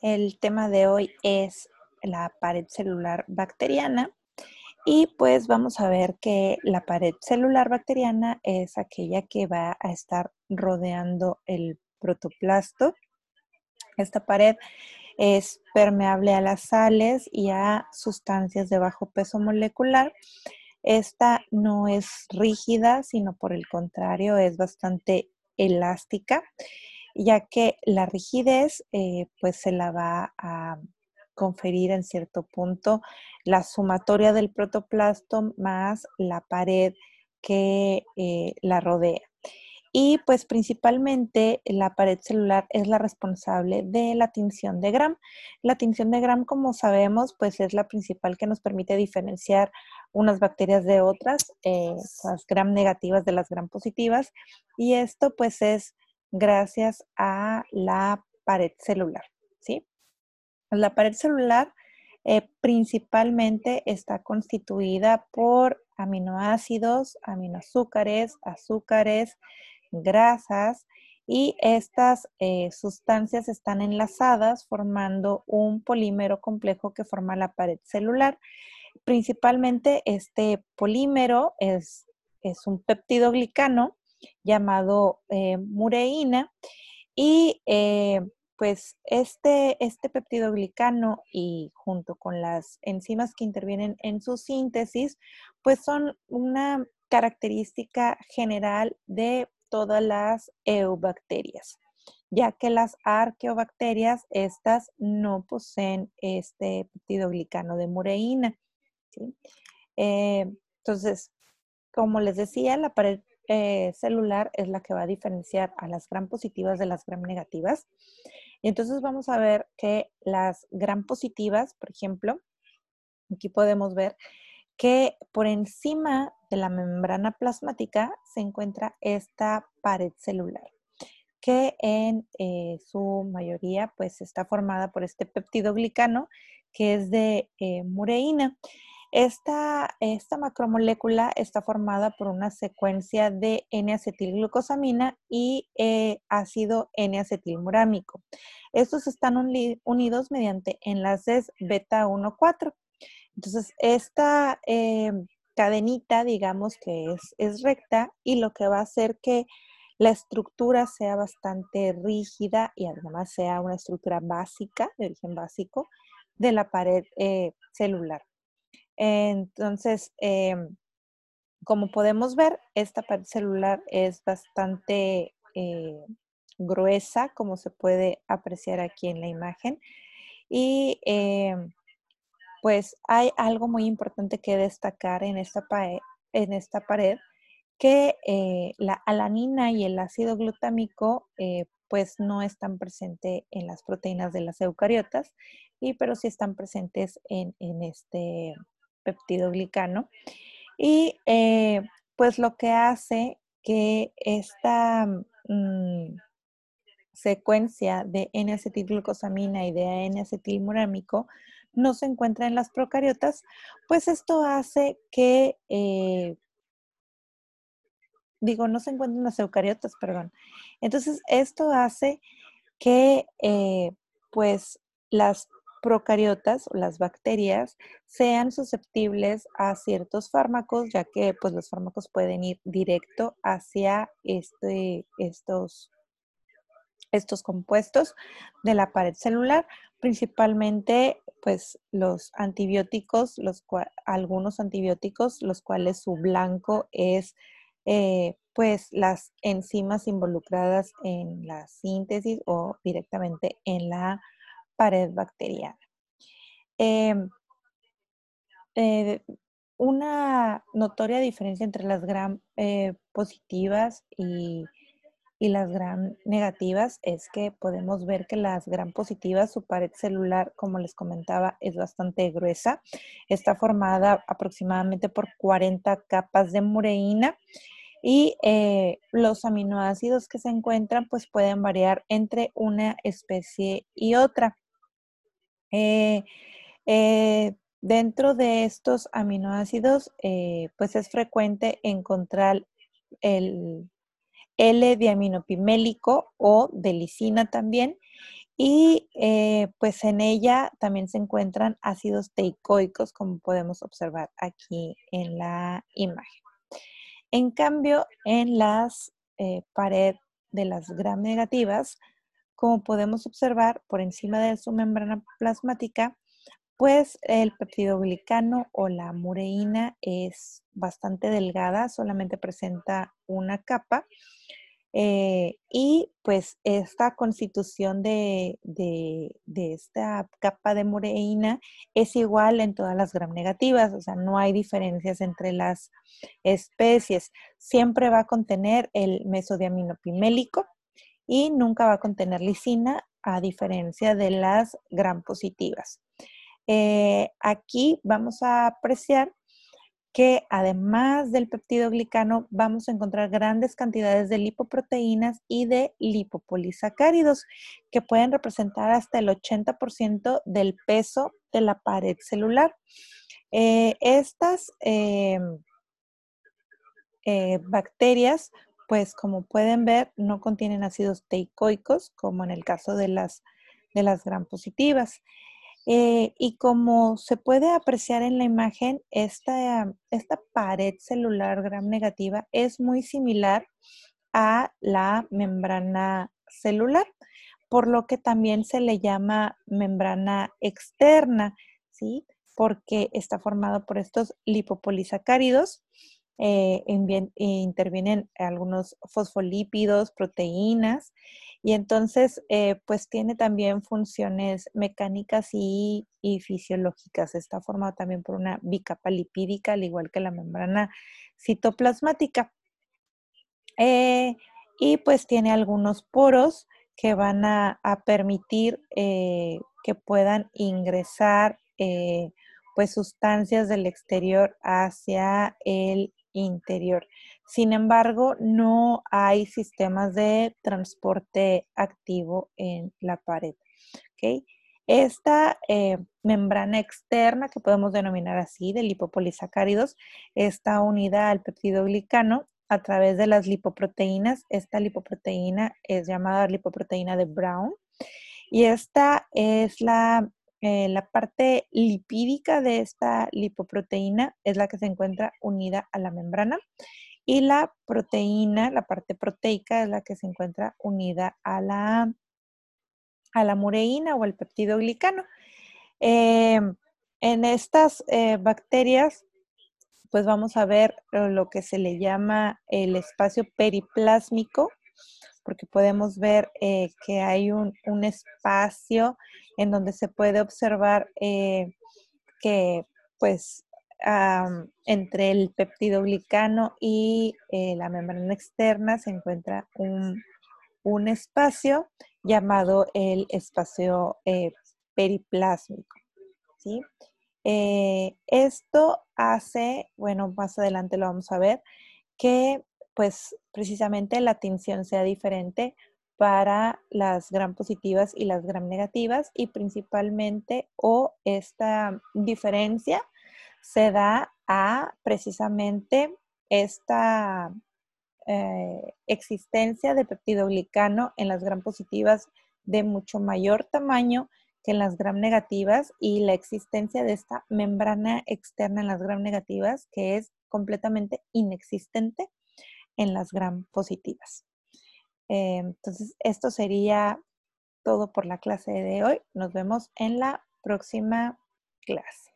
El tema de hoy es la pared celular bacteriana y pues vamos a ver que la pared celular bacteriana es aquella que va a estar rodeando el protoplasto. Esta pared es permeable a las sales y a sustancias de bajo peso molecular. Esta no es rígida, sino por el contrario es bastante elástica ya que la rigidez eh, pues se la va a conferir en cierto punto la sumatoria del protoplasto más la pared que eh, la rodea. Y pues principalmente la pared celular es la responsable de la tinción de Gram. La tinción de Gram, como sabemos, pues es la principal que nos permite diferenciar unas bacterias de otras, eh, las Gram negativas de las Gram positivas. Y esto pues es gracias a la pared celular, ¿sí? La pared celular eh, principalmente está constituida por aminoácidos, aminoazúcares, azúcares, grasas y estas eh, sustancias están enlazadas formando un polímero complejo que forma la pared celular. Principalmente este polímero es, es un peptidoglicano llamado eh, mureína y eh, pues este, este peptidoglicano y junto con las enzimas que intervienen en su síntesis, pues son una característica general de todas las eubacterias, ya que las arqueobacterias, estas no poseen este peptidoglicano de mureína. Eh, entonces, como les decía, la pared eh, celular es la que va a diferenciar a las gram positivas de las gram negativas. Y entonces vamos a ver que las gram positivas, por ejemplo, aquí podemos ver que por encima de la membrana plasmática se encuentra esta pared celular, que en eh, su mayoría pues está formada por este peptidoglicano que es de eh, mureína. Esta, macromolécula está formada por una secuencia de N-acetilglucosamina y eh, ácido N-acetilmurámico. Estos están unidos mediante enlaces beta 1,4. Entonces, esta eh, cadenita, digamos que es, es recta y lo que va a hacer que la estructura sea bastante rígida y además sea una estructura básica, de origen básico, de la pared eh, celular. Entonces, em, como podemos ver, esta pared celular es bastante eh, gruesa, como se puede apreciar aquí en la imagen. Y em, pues hay algo muy importante que destacar en esta, pared, en esta pared, que eh, la alanina y el ácido glutámico eh, pues no están presentes en las proteínas de las eucariotas, y, pero sí están presentes en, en este peptidoglicano. Y eh, pues lo que hace que esta mm, secuencia de N-acetilglucosamina y de N-acetilmurámico no se encuentra en las procariotas, pues esto hace que, eh, digo, no se encuentra en las eucariotas, perdón. Entonces, esto hace que, eh, pues, las procariotas o las bacterias sean susceptibles a ciertos fármacos, ya que pues los fármacos pueden ir directo hacia este, estos, estos compuestos de la pared celular, principalmente pues los antibióticos, los algunos antibióticos, los cuales su blanco es eh, pues las enzimas involucradas en la síntesis o directamente en la pared bacteriana. Em, eh, una notoria diferencia entre las gram eh, positivas y, las gram negativas es que podemos ver que las gram positivas, su pared celular, como les comentaba, es bastante gruesa. Está formada aproximadamente por 40 capas de mureína y eh, los aminoácidos que se encuentran pues pueden variar entre una especie y otra. Eh, eh, dentro de estos aminoácidos, eh, pues es frecuente encontrar el L-diaminopimélico o de lisina también. y pues en ella también se encuentran ácidos teicoicos, como podemos observar aquí en la imagen. En cambio, en las paredes de las gram negativas, como podemos observar por encima de su membrana plasmática, pues el peptidoglicano o la mureína es bastante delgada, solamente presenta una capa eh, y pues esta constitución de, esta capa de mureína es igual en todas las gram negativas, o sea, no hay diferencias entre las especies. Siempre va a contener el mesodiaminopimélico y nunca va a contener lisina, a diferencia de las gram positivas. Eh, aquí vamos a apreciar que además del peptidoglicano vamos a encontrar grandes cantidades de lipoproteínas y de lipopolisacáridos que pueden representar hasta el 80% del peso de la pared celular. Eh, estas eh, bacterias, pues como pueden ver, no contienen ácidos teicoicos, como en el caso de las, de las gram positivas. Eh, y como se puede apreciar en la imagen, esta, esta pared celular gram negativa es muy similar a la membrana celular, por lo que también se le llama membrana externa, ¿sí? Porque está formado por estos lipopolisacáridos eh, intervienen algunos fosfolípidos, proteínas, y entonces, eh, pues tiene también funciones mecánicas y, fisiológicas. Está formado también por una bicapa lipídica, al igual que la membrana citoplasmática. Eh, y pues tiene algunos poros que van a, permitir que puedan ingresar pues sustancias del exterior hacia el interior. Sin embargo, no hay sistemas de transporte activo en la pared. Esta eh, membrana externa, que podemos denominar así, de lipopolisacáridos, está unida al peptidoglicano a través de las lipoproteínas. Esta lipoproteína es llamada lipoproteína de Brown. Y esta es la eh, la parte lipídica de esta lipoproteína es la que se encuentra unida a la membrana y la proteína, la parte proteica, es la que se encuentra unida a la, a la mureína o al peptidoglicano. Em, en estas eh, bacterias, pues vamos a ver lo que se le llama el espacio periplásmico porque podemos ver eh, que hay un, espacio en donde se puede observar eh, que pues entre el peptidoglicano y eh, la membrana externa se encuentra un, un espacio llamado el espacio periplásmico. ¿sí? esto hace, bueno, más adelante lo vamos a ver, que pues precisamente la tinción sea diferente para las gram positivas y las gram negativas y principalmente o esta diferencia se da a precisamente esta eh, existencia de peptidoglicano en las gram positivas de mucho mayor tamaño que en las gram negativas y la existencia de esta membrana externa en las gram negativas que es completamente inexistente en las gram positivas. Eh, entonces, esto sería todo por la clase de hoy. Nos vemos en la próxima clase.